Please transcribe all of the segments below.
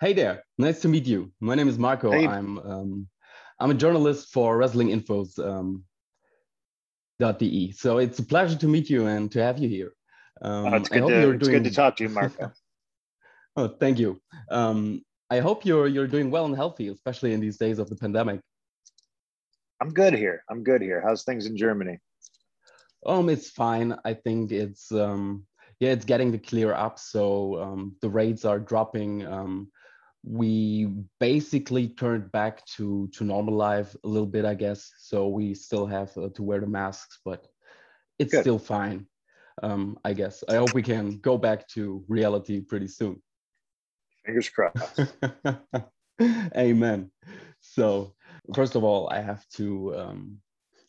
Hey there, nice to meet you. My name is Marco. Hey. I'm um, I'm a journalist for Wrestling Infos um, .de. So it's a pleasure to meet you and to have you here. Um, Oh, it's I good hope to you're it's doing. good to talk to you, Marco. Oh, thank you. Um, I hope you're you're doing well and healthy, especially in these days of the pandemic. I'm good here. I'm good here. How's things in Germany? Um, it's fine. I think it's um, yeah, it's getting to clear up. So um, the rates are dropping. Um, we basically turned back to to normal life a little bit, I guess. So we still have uh, to wear the masks, but it's Good. still fine. Um, I guess. I hope we can go back to reality pretty soon. Fingers crossed. Amen. So first of all, I have to um,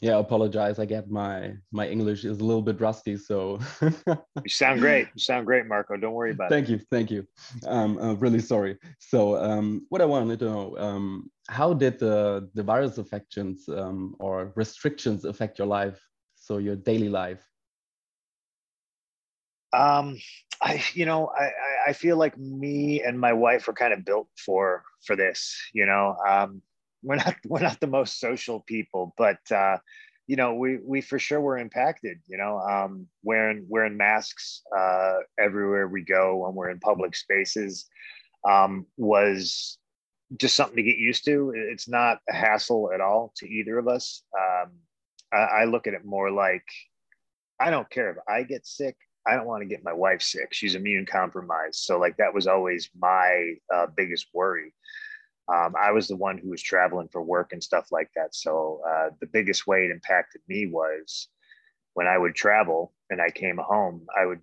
yeah I apologize. I get my my English is a little bit rusty, so You sound great. You sound great, Marco. Don't worry about it. thank you, thank you. Um, I'm really sorry. So um, what I wanted to know, um, how did the the virus affections um, or restrictions affect your life? So your daily life. Um, I you know, I, I I feel like me and my wife are kind of built for for this, you know. Um, we're not we're not the most social people, but uh, you know, we we for sure were impacted, you know, um, wearing wearing masks uh everywhere we go when we're in public spaces um was just something to get used to. It's not a hassle at all to either of us. Um, I, I look at it more like I don't care if I get sick. I don't want to get my wife sick. She's immune compromised. So, like, that was always my uh, biggest worry. Um, I was the one who was traveling for work and stuff like that. So, uh, the biggest way it impacted me was when I would travel and I came home, I would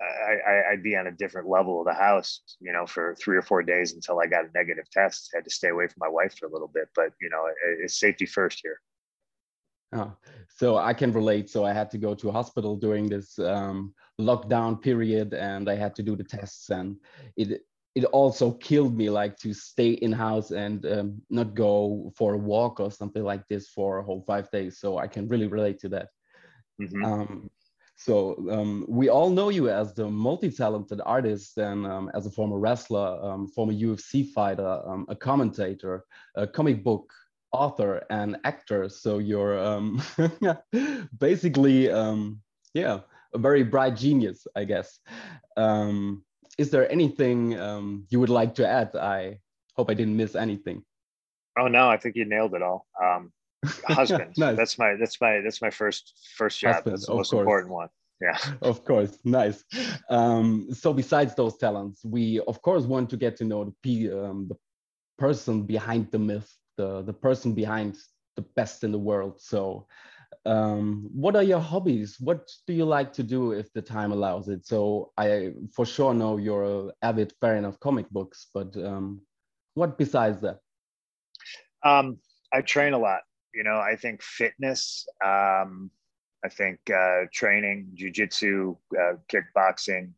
I, I, I'd be on a different level of the house, you know, for three or four days until I got a negative test. had to stay away from my wife for a little bit, but you know, it, it's safety first here. Oh, so I can relate. So I had to go to a hospital during this um, lockdown period, and I had to do the tests, and it it also killed me like to stay in house and um, not go for a walk or something like this for a whole five days. So I can really relate to that. Mhm. Um, so um, we all know you as the multi-talented artist and um, as a former wrestler, um, former UFC fighter, um, a commentator, a comic book author, and actor. So you're um, basically, um, yeah, a very bright genius, I guess. Um, is there anything um, you would like to add? I hope I didn't miss anything. Oh no, I think you nailed it all. Um, husband. Nice. That's my that's my that's my first first job. Husband, that's the most course. important one. Yeah. of course nice um, so besides those talents we of course want to get to know the, um, the person behind the myth the, the person behind the best in the world so um, what are your hobbies what do you like to do if the time allows it so i for sure know you're an avid fan of comic books but um, what besides that Um, I train a lot. You know, I think fitness. Um, I think uh, training, jujitsu, uh, kickboxing,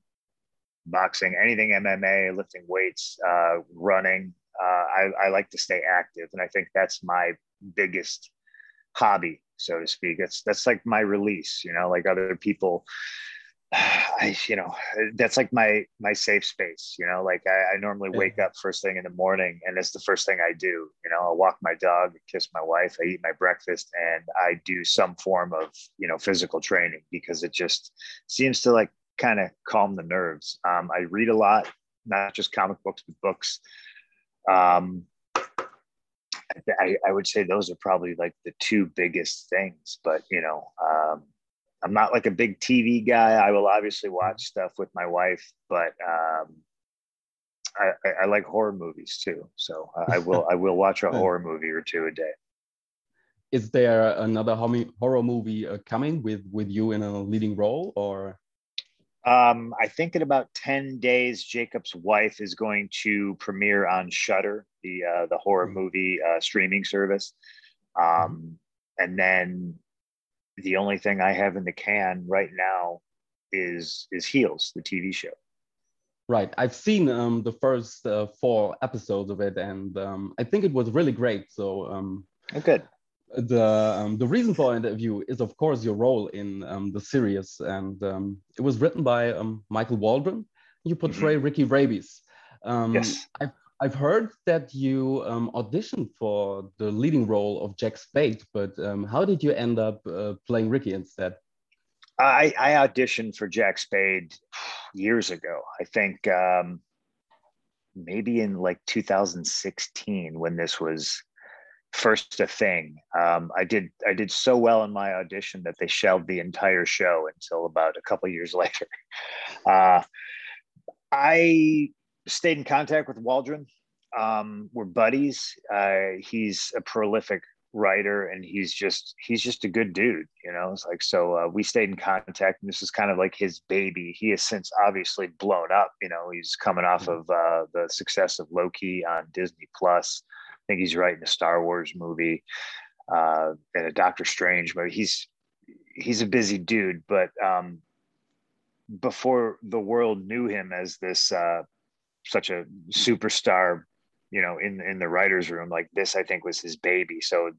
boxing, anything MMA, lifting weights, uh, running. Uh, I, I like to stay active, and I think that's my biggest hobby, so to speak. That's that's like my release. You know, like other people. I, you know, that's like my my safe space. You know, like I, I normally Yeah. wake up first thing in the morning, and it's the first thing I do. You know, I'll walk my dog, kiss my wife, I eat my breakfast, and I do some form of you know physical training because it just seems to like kind of calm the nerves. Um, I read a lot, not just comic books, but books. Um, I, I would say those are probably like the two biggest things, but you know, um, I'm not like a big TV guy. I will obviously watch stuff with my wife, but um, I, I, I like horror movies too. So I will I will watch a horror movie or two a day. is there another horror movie uh, coming with with you in a leading role or Um, I think in about ten days, Jakob's wife is going to premiere on Shudder, the uh, the horror Mhm. movie uh, streaming service, um, and then the only thing I have in the can right now is is Heels, the TV show. Right. I've seen um, the first uh, four episodes of it, and um, I think it was really great. So um, Oh, good. The um, the reason for interview is, of course, your role in um, the series, and um, it was written by um, Michael Waldron. You portray Ricky Rabies. Um, Yes. I've I've heard that you um, auditioned for the leading role of Jack Spade, but um, how did you end up uh, playing Ricky instead? I, I, auditioned for Jack Spade years ago. I think um, maybe in like 2016 when this was first a thing. Um, I did I did so well in my audition that they shelved the entire show until about a couple years later. Uh, I stayed in contact with Waldron. Um, we're buddies. Uh, he's a prolific writer and he's just he's just a good dude you know it's like so uh, we stayed in contact and this is kind of like his baby he has since obviously blown up you know he's coming off of uh, the success of loki on disney plus think he's writing a star wars movie uh, and a doctor strange movie. He's he's a busy dude but um, before the world knew him as this uh, such a superstar you know in in the writers room like this i think was his baby. So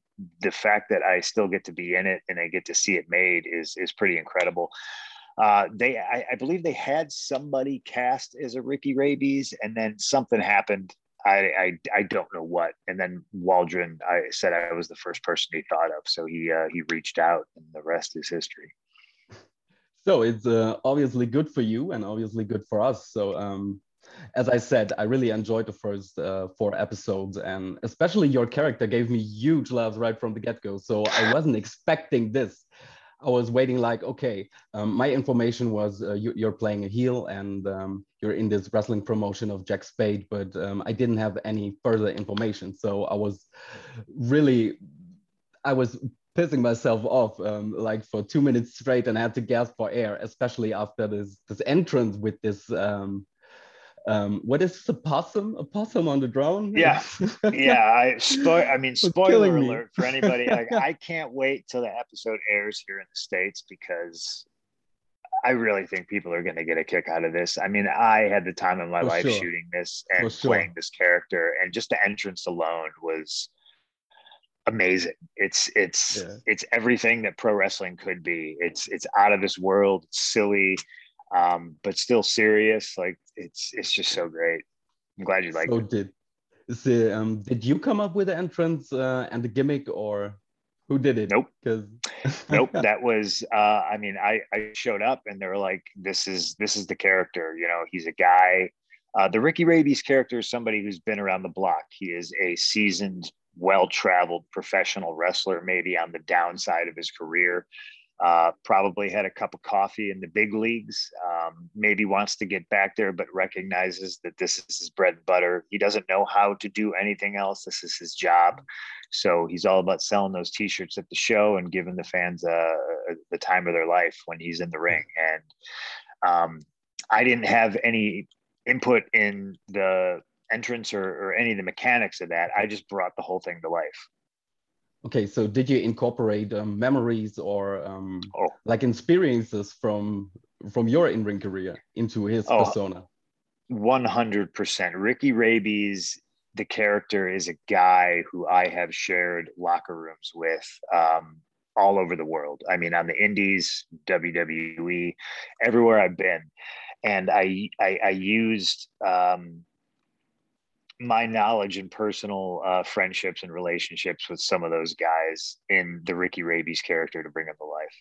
the fact that i still get to be in it and i get to see it made is is pretty incredible. Uh, they I, I, believe they had somebody cast as a ricky rabies and then something happened I, I i don't know what and then waldron i said i was the first person he thought of so he uh, he reached out and the rest is history so it's uh, obviously good for you and obviously good for us so um as I said, I really enjoyed the first uh, four episodes, and especially your character gave me huge laughs right from the get go. So I wasn't expecting this. I was waiting, like, okay, um, my information was uh, you, are playing a heel and um, you're in this wrestling promotion of Jack Spade, but um, I didn't have any further information. So I was really, I was pissing myself off um, like for two minutes straight and I had to gasp for air, especially after this this entrance with this um, um, what is a possum? A possum on the drone? Yeah, yeah. I spoil. I mean, spoiler alert for anybody. Like, I can't wait till the episode airs here in the states because I really think people are going to get a kick out of this. I mean, I had the time of my for life sure. shooting this and sure. playing this character, and just the entrance alone was amazing. It's it's yeah. it's everything that pro wrestling could be. It's it's out of this world. It's silly um, but still serious. Like it's it's just so great. I'm glad you like so it. Did the um, did you come up with the entrance uh, and the gimmick, or who did it? Nope. Because nope. That was uh, I mean I I showed up and they were like, this is this is the character. You know, he's a guy. Uh, the Ricky Rabies character is somebody who's been around the block. He is a seasoned, well-traveled professional wrestler, maybe on the downside of his career. Uh, probably had a cup of coffee in the big leagues. Um, maybe wants to get back there, but recognizes that this is his bread and butter. He doesn't know how to do anything else. This is his job. So he's all about selling those T-shirts at the show and giving the fans uh, the time of their life when he's in the ring. And um, I didn't have any input in the entrance or, or any of the mechanics of that. I just brought the whole thing to life. Okay, so did you incorporate um, memories or um, oh. like experiences from from your in-ring career into his oh, persona? One hundred percent. Ricky Rabies, the character, is a guy who I have shared locker rooms with um, all over the world. I mean, on the Indies, WWE, everywhere I've been, and I I, I used um, my knowledge and personal uh, friendships and relationships with some of those guys in the Ricky Rabies character to bring him to life.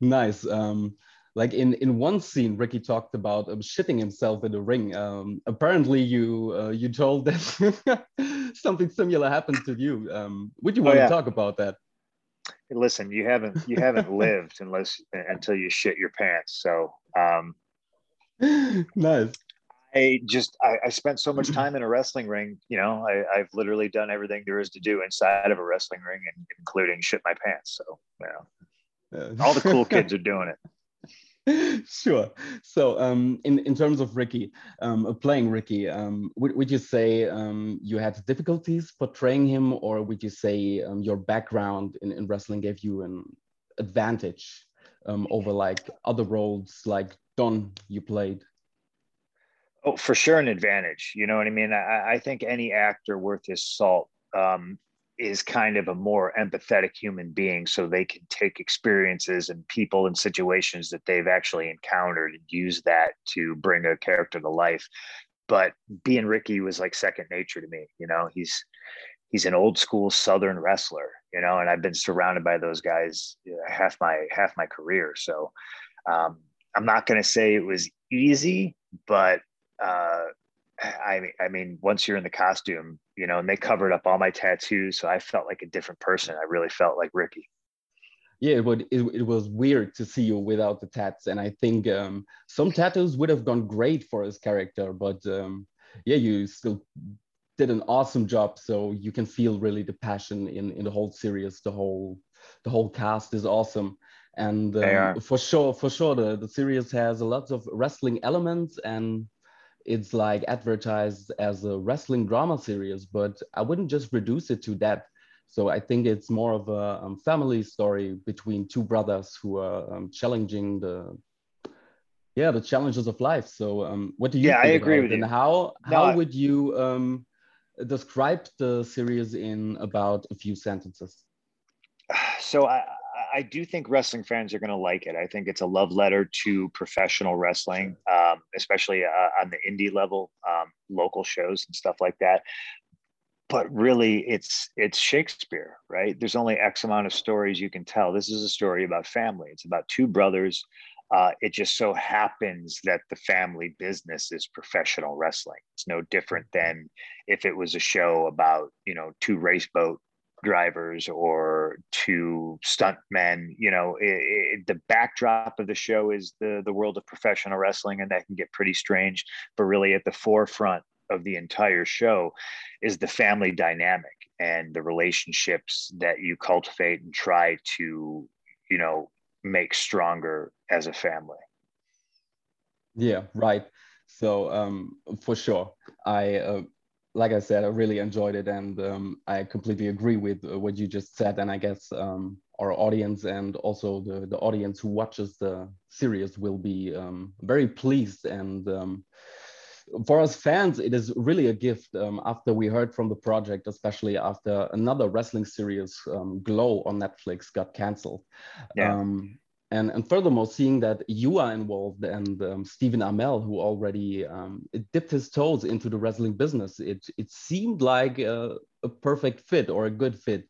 Nice. Um, like in in one scene, Ricky talked about um, shitting himself in the ring. Um, apparently, you uh, you told that something similar happened to you. Um, would you oh, want oh, yeah. to talk about that? Listen, you haven't you haven't lived unless until you shit your pants. So um, nice. I just I, I, spent so much time in a wrestling ring. You know, I, have literally done everything there is to do inside of a wrestling ring, and including shit my pants. So you know, yeah. all the cool kids are doing it. Sure. So, um, in in terms of Ricky, um, playing Ricky, um, would would you say um, you had difficulties portraying him, or would you say um, your background in, in wrestling gave you an advantage um, over like other roles like Don you played? Oh, for sure, an advantage. You know what I mean? I, I think any actor worth his salt um, is kind of a more empathetic human being, so they can take experiences and people and situations that they've actually encountered and use that to bring a character to life. but being Ricky was like second nature to me. You know, he's he's an old school Southern wrestler. You know, and I've been surrounded by those guys half my half my career. So um, I'm not going to say it was easy, but uh, I mean, I mean, once you're in the costume, you know, and they covered up all my tattoos, so I felt like a different person. I really felt like Ricky. Yeah, it, would, it, it was weird to see you without the tats, and I think um, some tattoos would have gone great for his character, but um, yeah, you still did an awesome job. So you can feel really the passion in in the whole series. The whole the whole cast is awesome and um, for sure for sure the, the series has a lot of wrestling elements and it's like advertised as a wrestling drama series, but I wouldn't just reduce it to that. So I think it's more of a um, family story between two brothers who are um, challenging the yeah the challenges of life. So um, what do you? Yeah, I agree with you. And how how no, would you um, describe the series in about a few sentences? So I I do think wrestling fans are going to like it. I think it's a love letter to professional wrestling, um, especially uh, on the indie level, um, local shows and stuff like that. But really, it's it's Shakespeare, right? There's only X amount of stories you can tell. This is a story about family. It's about two brothers. Uh, it just so happens that the family business is professional wrestling. It's no different than if it was a show about you know two race boat drivers or to stuntmen. You know, it, it, the backdrop of the show is the the world of professional wrestling, and that can get pretty strange. But really, at the forefront of the entire show is the family dynamic and the relationships that you cultivate and try to, you know, make stronger as a family. Yeah, right. So um, for sure, I uh, like I said, I really enjoyed it, and um, I completely agree with what you just said. And I guess um, our audience and also the the audience who watches the series will be um, very pleased. And um, for us fans, it is really a gift. Um, after we heard from the project, especially after another wrestling series, um, Glow on Netflix, got canceled. Yeah. And, and furthermore, seeing that you are involved and um, Stephen Amell, who already um, dipped his toes into the wrestling business, it, it seemed like a, a perfect fit or a good fit.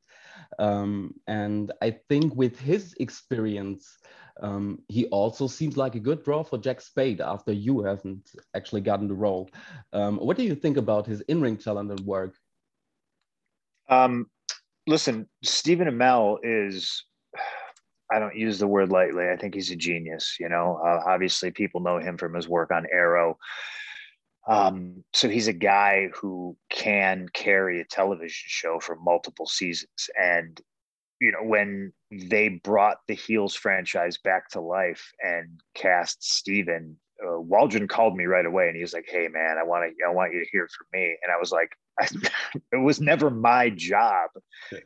Um, and I think with his experience, um, he also seems like a good draw for Jack Spade after you haven't actually gotten the role. Um, what do you think about his in ring talent and work? Um, listen, Stephen Amell is I don't use the word lightly. I think he's a genius. You know, uh, obviously people know him from his work on Arrow. Um, so he's a guy who can carry a television show for multiple seasons. And, you know, when they brought the Heels franchise back to life and cast Stephen, uh, Waldron called me right away and he was like, Hey man, I want to, I want you to hear from me. And I was like, it was never my job,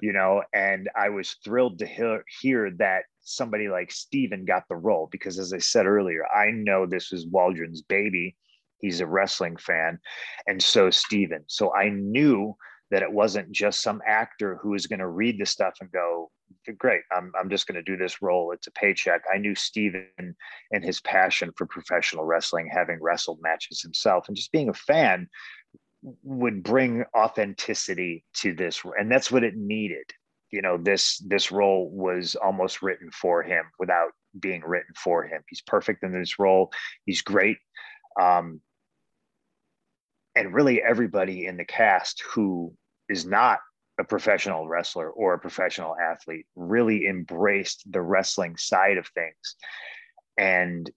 you know, and I was thrilled to hear, hear that somebody like Stephen got the role because, as I said earlier, I know this was Waldron's baby. He's a wrestling fan, and so Stephen. So I knew that it wasn't just some actor who was going to read the stuff and go, great, I'm, I'm just going to do this role. It's a paycheck. I knew Stephen and his passion for professional wrestling, having wrestled matches himself, and just being a fan would bring authenticity to this. And that's what it needed. You know this this role was almost written for him without being written for him. He's perfect in this role. He's great. Um, and really everybody in the cast who is not a professional wrestler or a professional athlete really embraced the wrestling side of things. And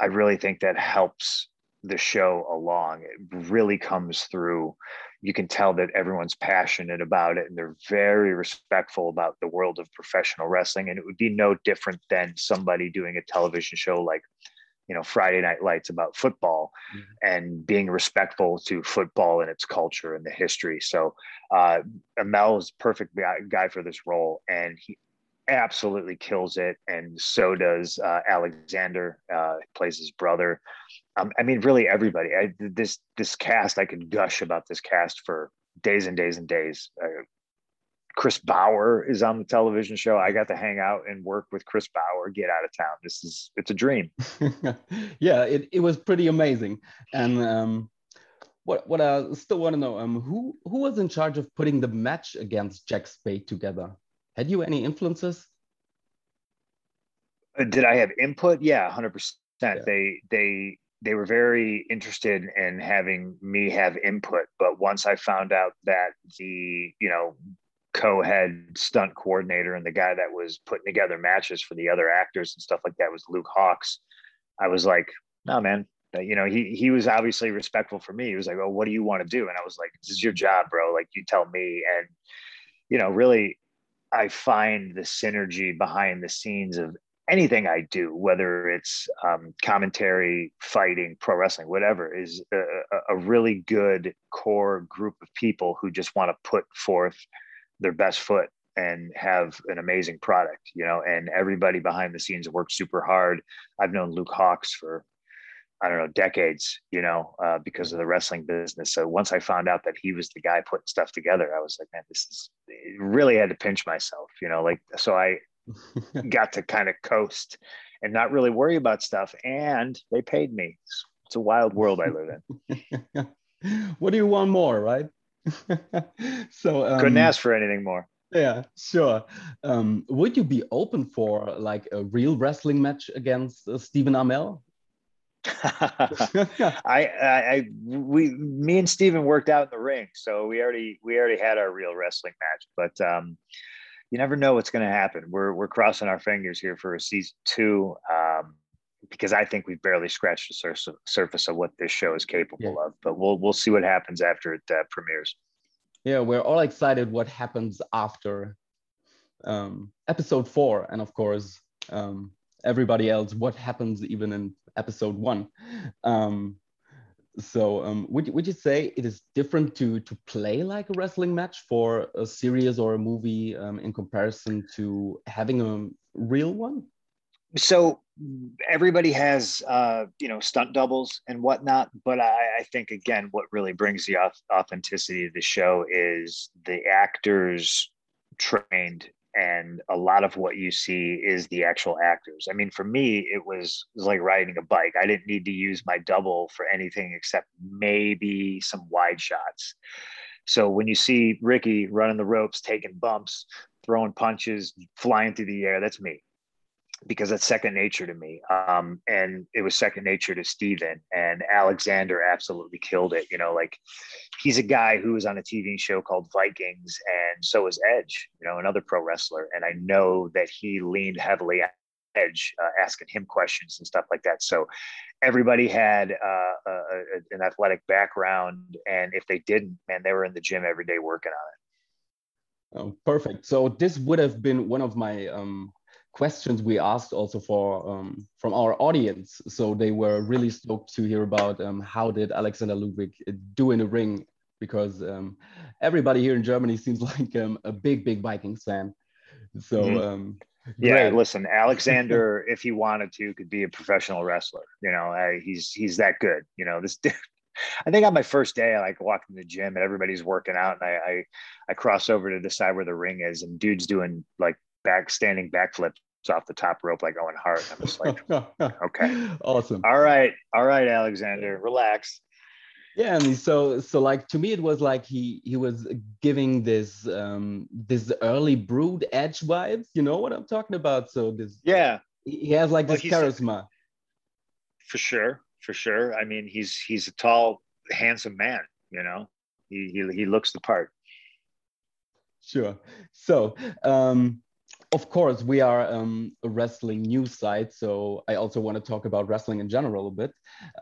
i really think that helps the show along. It really comes through. You can tell that everyone's passionate about it and they're very respectful about the world of professional wrestling and it would be no different than somebody doing a television show like you know friday night lights about football mm-hmm. and being respectful to football and its culture and the history. So uh amell is perfect guy, guy for this role and he absolutely kills it and so does uh, alexander uh, plays his brother um, I mean, really everybody. I, this this cast, I could gush about this cast for days and days and days. Uh, Chris Bauer is on the television show. I got to hang out and work with Chris Bauer. Get out of town. This is it's a dream. yeah, it, it was pretty amazing. And um, what what I still want to know, um, who who was in charge of putting the match against Jack Spade together? Had you any influences? Uh, did I have input? Yeah, hundred percent. They they they were very interested in having me have input, but once I found out that the you know co-head stunt coordinator and the guy that was putting together matches for the other actors and stuff like that was Luke Hawx, I was like, no man, you know, he he was obviously respectful for me. He was like, "Oh, what do you want to do?" And I was like, "This is your job, bro. Like, you tell me." And you know, really, I find the synergy behind the scenes of anything I do, whether it's um, commentary, fighting, pro wrestling, whatever, is a, a really good core group of people who just want to put forth their best foot and have an amazing product, you know, and everybody behind the scenes works super hard. I've known Luke Hawx for I don't know, decades, you know, uh, because of the wrestling business. So once I found out that he was the guy putting stuff together, I was like, man, this is really had to pinch myself, you know, like, so I got to kind of coast and not really worry about stuff. And they paid me. It's a wild world I live in. what do you want more, right? so um, couldn't ask for anything more. Yeah, sure. Um, would you be open for like a real wrestling match against uh, Stephen Amell? I, I, I, we, me and Stephen worked out in the ring, so we already, we already had our real wrestling match. But um, you never know what's going to happen. We're, we're crossing our fingers here for a season two, um, because I think we've barely scratched the sur- surface of what this show is capable yeah. of. But we'll, we'll see what happens after it uh, premieres. Yeah, we're all excited what happens after um, episode four, and of course, um, everybody else what happens even in episode one. Um, so um, would, would you say it is different to to play like a wrestling match for a series or a movie um, in comparison to having a real one? So everybody has uh, you know stunt doubles and whatnot, but I, I think again what really brings the authenticity of the show is the actors trained and a lot of what you see is the actual actors. I mean, for me, it was, it was like riding a bike. I didn't need to use my double for anything except maybe some wide shots. So when you see Ricky running the ropes, taking bumps, throwing punches, flying through the air, that's me because that's second nature to me. Um, and it was second nature to Stephen and Alexander absolutely killed it. You know, like he's a guy who was on a TV show called Vikings and so is Edge, you know, another pro wrestler. And I know that he leaned heavily on Edge, uh, asking him questions and stuff like that. So everybody had uh, a, a, an athletic background. And if they didn't, man, they were in the gym every day working on it. Oh, perfect. So this would have been one of my um, questions we asked also for um, from our audience. So they were really stoked to hear about um, how did Alexander Ludwig do in the ring because um, everybody here in Germany seems like um, a big, big Vikings fan. So mm -hmm. yeah, great. listen, Alexander, if he wanted to, could be a professional wrestler. You know, uh, he's he's that good. You know, this. I think on my first day, I like walked in the gym and everybody's working out, and I, I I cross over to the side where the ring is, and dude's doing like back standing backflips off the top rope like Owen Hart. I'm just like, okay, awesome. All right, all right, Alexander, relax. Yeah, and so so like to me it was like he he was giving this um this early brood edge vibes. You know what I'm talking about? So this yeah, he has like well, this charisma. For sure, for sure. I mean, he's he's a tall, handsome man. You know, he he he looks the part. Sure. So um of course, we are um, a wrestling news site, so I also want to talk about wrestling in general a bit.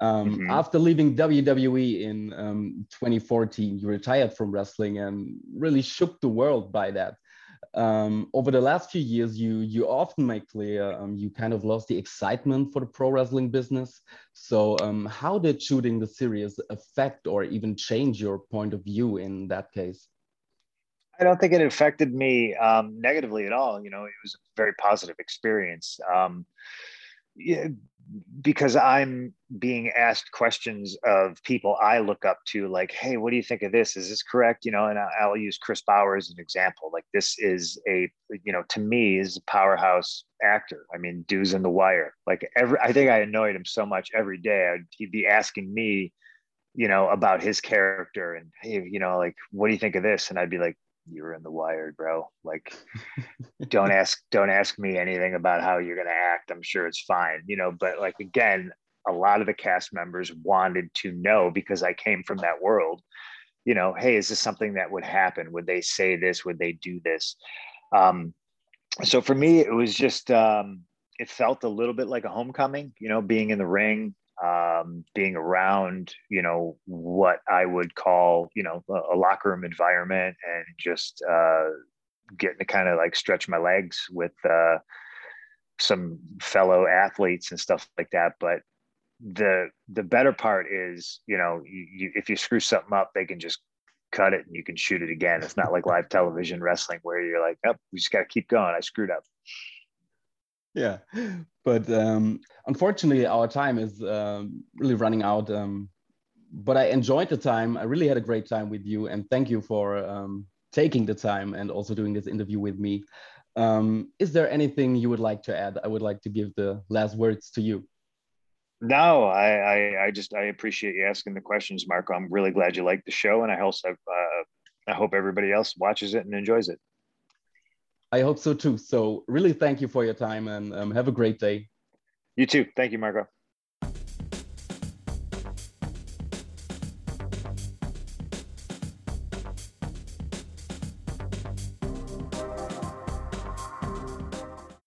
Um, mm-hmm. After leaving WWE in um, 2014, you retired from wrestling and really shook the world by that. Um, over the last few years, you you often make clear um, you kind of lost the excitement for the pro wrestling business. So, um, how did shooting the series affect or even change your point of view in that case? I don't think it affected me um, negatively at all. You know, it was a very positive experience. Um, yeah, because I'm being asked questions of people I look up to, like, "Hey, what do you think of this? Is this correct?" You know, and I'll use Chris Bauer as an example. Like, this is a, you know, to me is a powerhouse actor. I mean, dude's in The Wire. Like, every I think I annoyed him so much every day. I'd, he'd be asking me you know, about his character and hey, you know, like, what do you think of this? And I'd be like, you were in the Wire, bro. Like, don't ask, don't ask me anything about how you're gonna act. I'm sure it's fine, you know. But like again, a lot of the cast members wanted to know because I came from that world. You know, hey, is this something that would happen? Would they say this? Would they do this? Um, so for me, it was just um, it felt a little bit like a homecoming. You know, being in the ring, um, being around, you know, what I would call, you know, a, a locker room environment and just uh, getting to kind of like stretch my legs with uh, some fellow athletes and stuff like that. But the the better part is, you know, you, you, if you screw something up, they can just cut it and you can shoot it again. It's not like live television wrestling where you're like, oh, we just got to keep going. I screwed up yeah but um, unfortunately our time is um, really running out um, but i enjoyed the time. I really had a great time with you and thank you for um, taking the time and also doing this interview with me. Um, is there anything you would like to add? I would like to give the last words to you. No i i, I just i appreciate you asking the questions marco. I'm really glad you liked the show and i also uh, i hope everybody else watches it and enjoys it I hope so too. So really thank you for your time and um, have a great day. You too. Thank you, Marco.